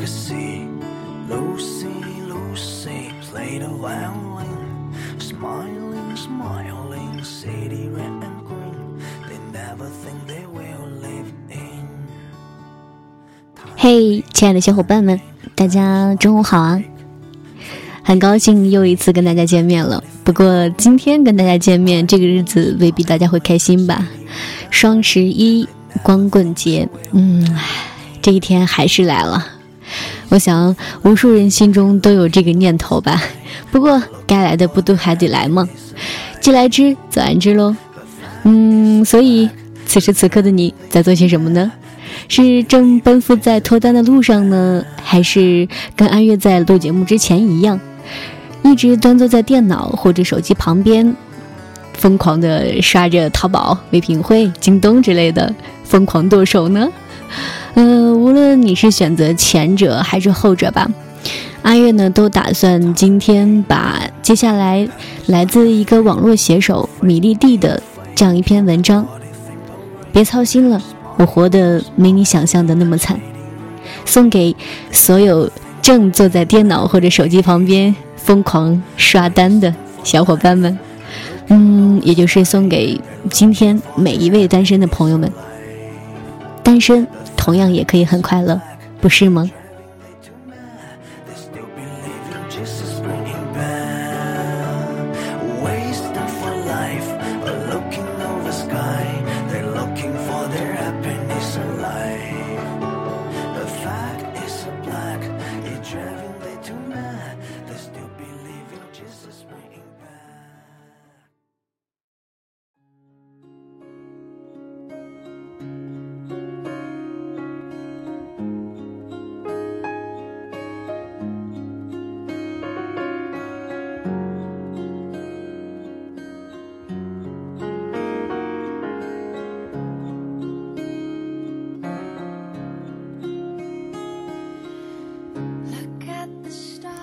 could see Lucy, Lucy played a violin, smiling, smiling, city red and green. They never think they will live in. 嘿，亲爱的小伙伴们，大家中午好啊！很高兴又一次跟大家见面了。不过今天跟大家见面这个日子未必大家会开心吧？双十一光棍节，嗯，这一天还是来了。我想无数人心中都有这个念头吧。不过该来的不都还得来吗？既来之则安之喽。嗯，所以此时此刻的你在做些什么呢？是正奔赴在脱单的路上呢，还是跟安月在录节目之前一样，一直端坐在电脑或者手机旁边，疯狂的刷着淘宝、唯品会、京东之类的，疯狂剁手呢？呃，无论你是选择前者还是后者吧，阿月呢都打算今天把接下来来自一个网络写手米粒蒂的这样一篇文章，别操心了。我活得没你想象的那么惨，送给所有正坐在电脑或者手机旁边疯狂刷单的小伙伴们，嗯，也就是送给今天每一位单身的朋友们。单身同样也可以很快乐，不是吗？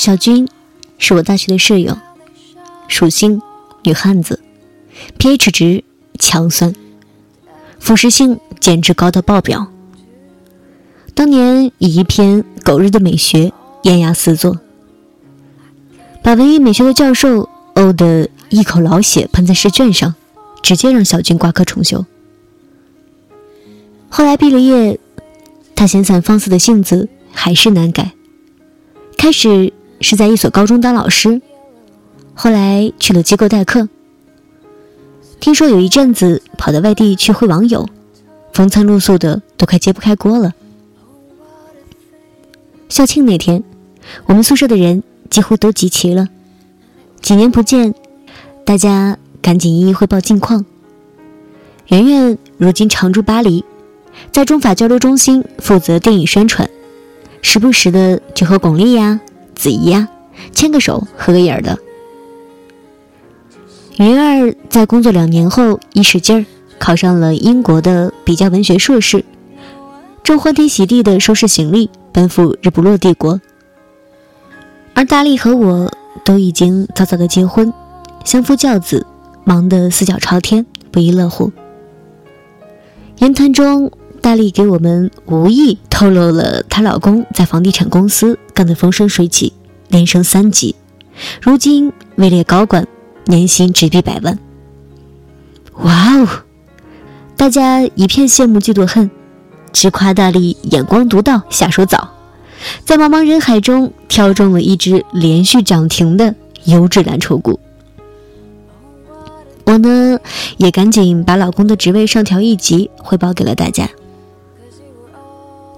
小军是我大学的舍友，属性女汉子，pH 值强酸，腐蚀性简直高到爆表。当年以一篇《狗日的美学》艳压四座，把文艺美学的教授呕得一口老血喷在试卷上，直接让小军挂科重修。后来毕了业，他闲散放肆的性子还是难改。开始是在一所高中当老师，后来去了机构代课。听说有一阵子跑到外地去会网友，风餐露宿的都快揭不开锅了。校庆那天，我们宿舍的人几乎都集齐了。几年不见，大家赶紧一一汇报近况。圆圆如今常驻巴黎，在中法交流中心负责电影宣传。时不时的就和巩俐呀、子怡呀牵个手、合个影儿的。云儿在工作两年后一使劲儿考上了英国的比较文学硕士，正欢天喜地的收拾行李奔赴日不落帝国。而大力和我都已经早早的结婚，相夫教子，忙得四脚朝天，不亦乐乎。言谈中。大力给我们无意透露了她老公在房地产公司干得风生水起，连升三级，如今位列高管，年薪直逼百万。哇哦！大家一片羡慕嫉妒恨，只夸大力眼光独到，下手早，在茫茫人海中挑中了一只连续涨停的优质蓝筹股。我呢，也赶紧把老公的职位上调一级，汇报给了大家。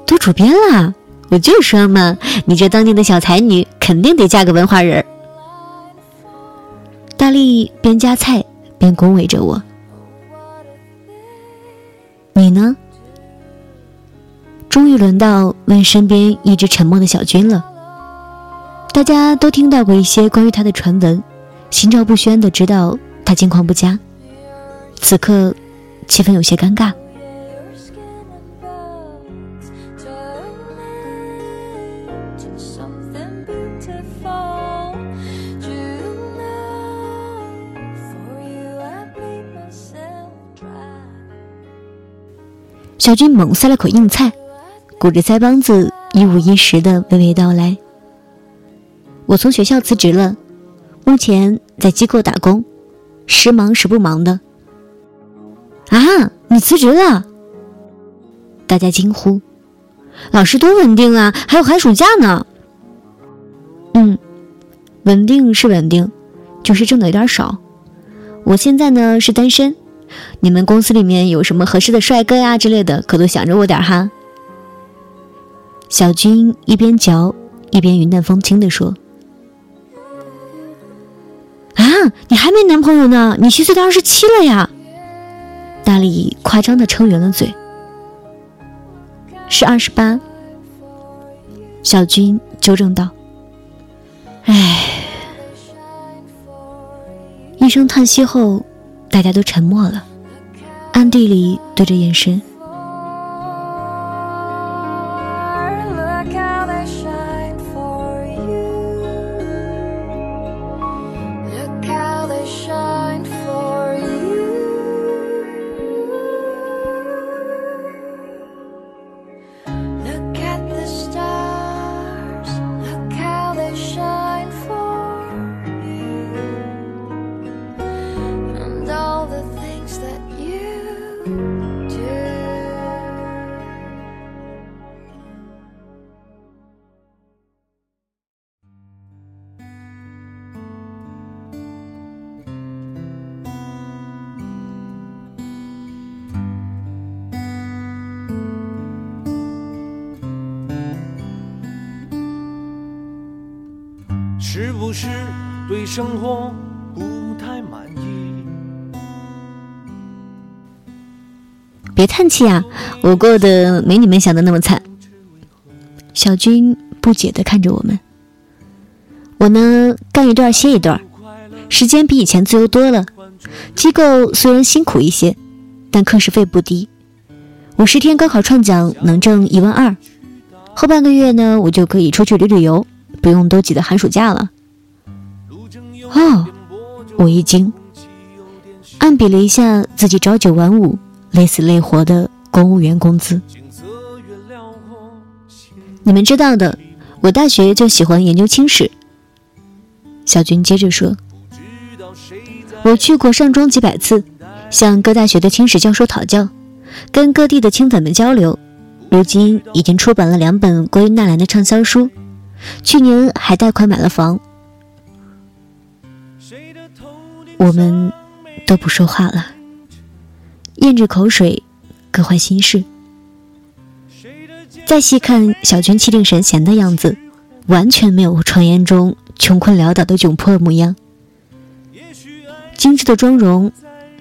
都主编啦，我就说嘛，你这当年的小才女，肯定得嫁个文化人儿。大力边夹菜边恭维着我。你呢？终于轮到问身边一直沉默的小军了。大家都听到过一些关于他的传闻，心照不宣的知道他近况不佳。此刻，气氛有些尴尬。小军猛塞了口硬菜，鼓着腮帮子一五一十的娓娓道来。我从学校辞职了，目前在机构打工，时忙时不忙的。啊，你辞职了？大家惊呼。老师多稳定啊，还有寒暑假呢。嗯，稳定是稳定，就是挣的有点少。我现在呢是单身，你们公司里面有什么合适的帅哥呀之类的，可都想着我点哈。小军一边嚼一边云淡风轻地说：“啊，你还没男朋友呢，你虚岁都二十七了呀！”大力夸张的撑圆了嘴。是二十八。小军纠正道：“唉。”一声叹息后，大家都沉默了，暗地里对着眼神。是不是对生活不太满意？别叹气啊，我过得没你们想的那么惨。小军不解地看着我们。我呢，干一段歇一段，时间比以前自由多了。机构虽然辛苦一些，但课时费不低。五十天高考创讲能挣一万二，后半个月呢，我就可以出去旅旅游，不用都挤得寒暑假了。哦，我一惊，暗比了一下自己朝九晚五、累死累活的公务员工资。你们知道的，我大学就喜欢研究清史。小军接着说：“我去过上庄几百次，向各大学的清史教授讨教，跟各地的清粉们交流。如今已经出版了两本关于纳兰的畅销书，去年还贷款买了房。我们都不说话了，咽着口水，各怀心事。再细看小军气定神闲的样子，完全没有传言中穷困潦倒的窘迫模样。精致的妆容，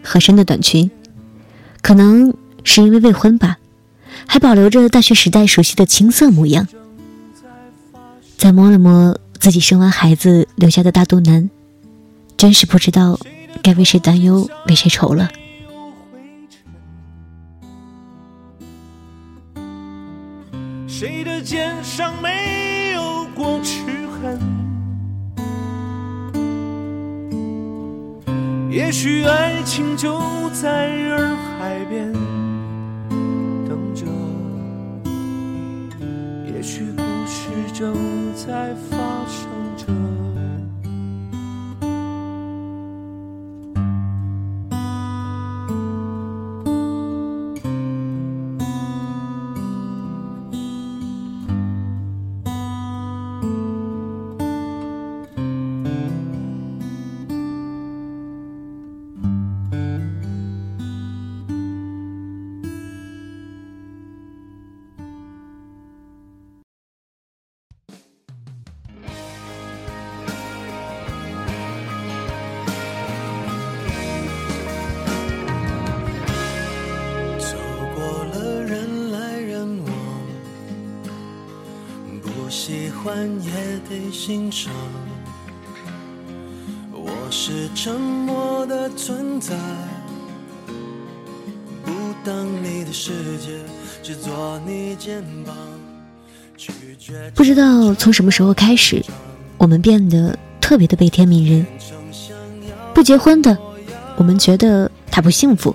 合身的短裙，可能是因为未婚吧，还保留着大学时代熟悉的青涩模样。再摸了摸自己生完孩子留下的大肚腩，真是不知道该为谁担忧，为谁愁了。谁的肩上没有过齿痕？也许爱情就在洱喜欢也得欣赏。我是沉默的存在，当你的世界，只做你肩膀。不知道从什么时候开始，我们变得特别的悲天悯人。不结婚的，我们觉得他不幸福；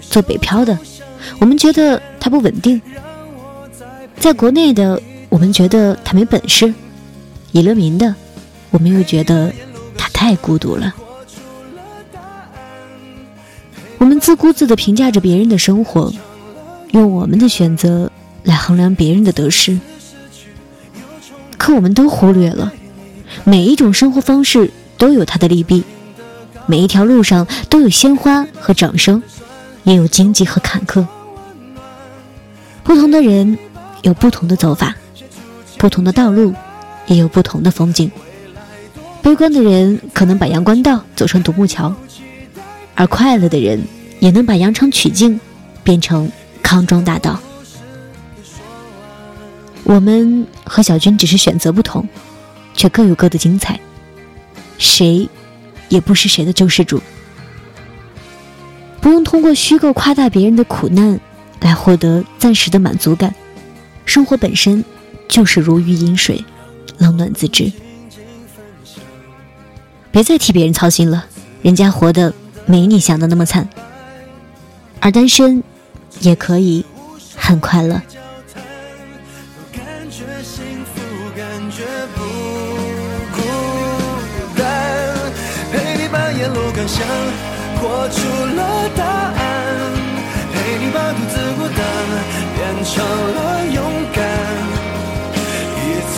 做北漂的，我们觉得他不稳定；在国内的，我们觉得他没本事；以乐民的，我们又觉得他太孤独了。我们自顾自的评价着别人的生活，用我们的选择来衡量别人的得失。可我们都忽略了，每一种生活方式都有它的利弊，每一条路上都有鲜花和掌声，也有荆棘和坎坷。不同的人有不同的走法，不同的道路也有不同的风景。悲观的人可能把阳关道走成独木桥，而快乐的人也能把羊肠曲径变成康庄大道。我们和小军只是选择不同，却各有各的精彩。谁也不是谁的救世主，不用通过虚构夸大别人的苦难来获得暂时的满足感。生活本身就是如鱼饮水，冷暖自知。别再替别人操心了，人家活得没你想的那么惨，而单身也可以很快乐。感觉幸福，感觉不孤单，陪你把沿路感想活出了答案，陪你把独自孤单变成了勇敢，